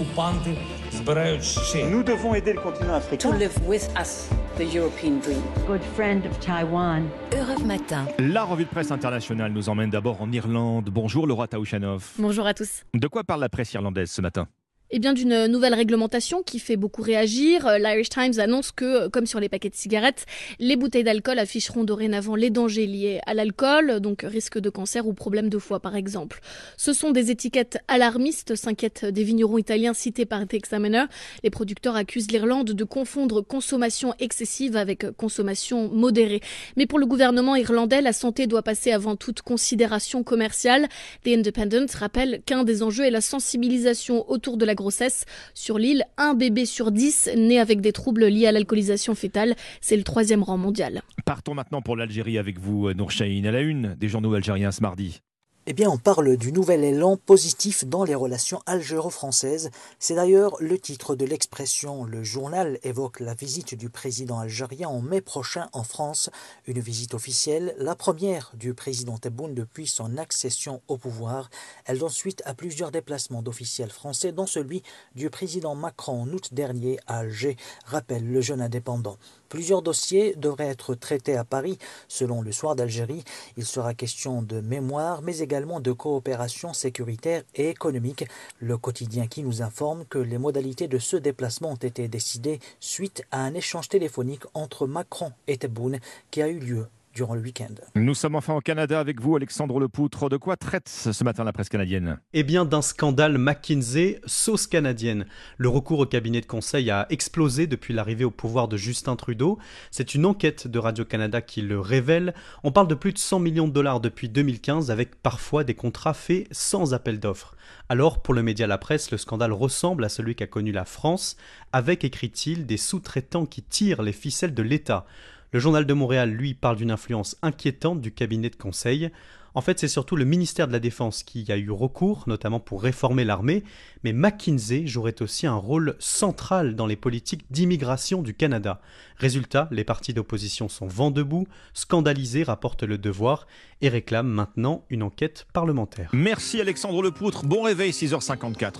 окупанти збирають ще. Nous devons aider le continent africain. to live with us the European dream. good friend of Taiwan. Europe Matin. La revue de presse internationale nous emmène d'abord en Irlande. Bonjour Laura Taouchanov. Bonjour à tous. De quoi parle la presse irlandaise ce matin Eh bien, d'une nouvelle réglementation qui fait beaucoup réagir. Euh, L'Irish Times annonce que, comme sur les paquets de cigarettes, les bouteilles d'alcool afficheront dorénavant les dangers liés à l'alcool, donc risque de cancer ou problème de foie par exemple. Ce sont des étiquettes alarmistes, s'inquiètent des vignerons italiens cités par The Examiner. Les producteurs accusent l'Irlande de confondre consommation excessive avec consommation modérée. Mais pour le gouvernement irlandais, la santé doit passer avant toute considération commerciale. The Independent rappelle qu'un des enjeux est la sensibilisation autour de la grossesse. Sur l'île, un bébé sur dix né avec des troubles liés à l'alcoolisation fétale. C'est le troisième rang mondial. Partons maintenant pour l'Algérie avec vous, Nour Chahine, à la une des journaux algériens ce mardi. Eh bien, on parle du nouvel élan positif dans les relations algéro-françaises. C'est d'ailleurs le titre de l'expression. Le journal évoque la visite du président algérien en mai prochain en France. Une visite officielle, la première du président Tebboune depuis son accession au pouvoir. Elle donne suite à plusieurs déplacements d'officiels français, dont celui du président Macron en août dernier à Alger, rappelle le jeune indépendant. Plusieurs dossiers devraient être traités à Paris. Selon le Soir d'Algérie, il sera question de mémoire, mais également de coopération sécuritaire et économique. Le quotidien qui nous informe que les modalités de ce déplacement ont été décidées suite à un échange téléphonique entre Macron et Tebboune qui a eu lieu durant le week-end. Nous sommes enfin au Canada avec vous, Alexandre Lepoutre. De quoi traite ce matin la presse canadienne Eh bien, d'un scandale McKinsey, sauce canadienne. Le recours au cabinet de conseil a explosé depuis l'arrivée au pouvoir de Justin Trudeau. C'est une enquête de Radio-Canada qui le révèle. On parle de plus de 100 millions de dollars depuis 2015, avec parfois des contrats faits sans appel d'offres. Alors, pour le média La Presse, le scandale ressemble à celui qu'a connu la France, avec, écrit-il, des sous-traitants qui tirent les ficelles de l'État. Le journal de Montréal, lui, parle d'une influence inquiétante du cabinet de conseil. En fait, c'est surtout le ministère de la Défense qui a eu recours, notamment pour réformer l'armée, mais McKinsey jouerait aussi un rôle central dans les politiques d'immigration du Canada. Résultat, les partis d'opposition sont vent debout, scandalisés, rapporte le devoir, et réclament maintenant une enquête parlementaire. Merci Alexandre Lepoutre. Bon réveil, 6h54.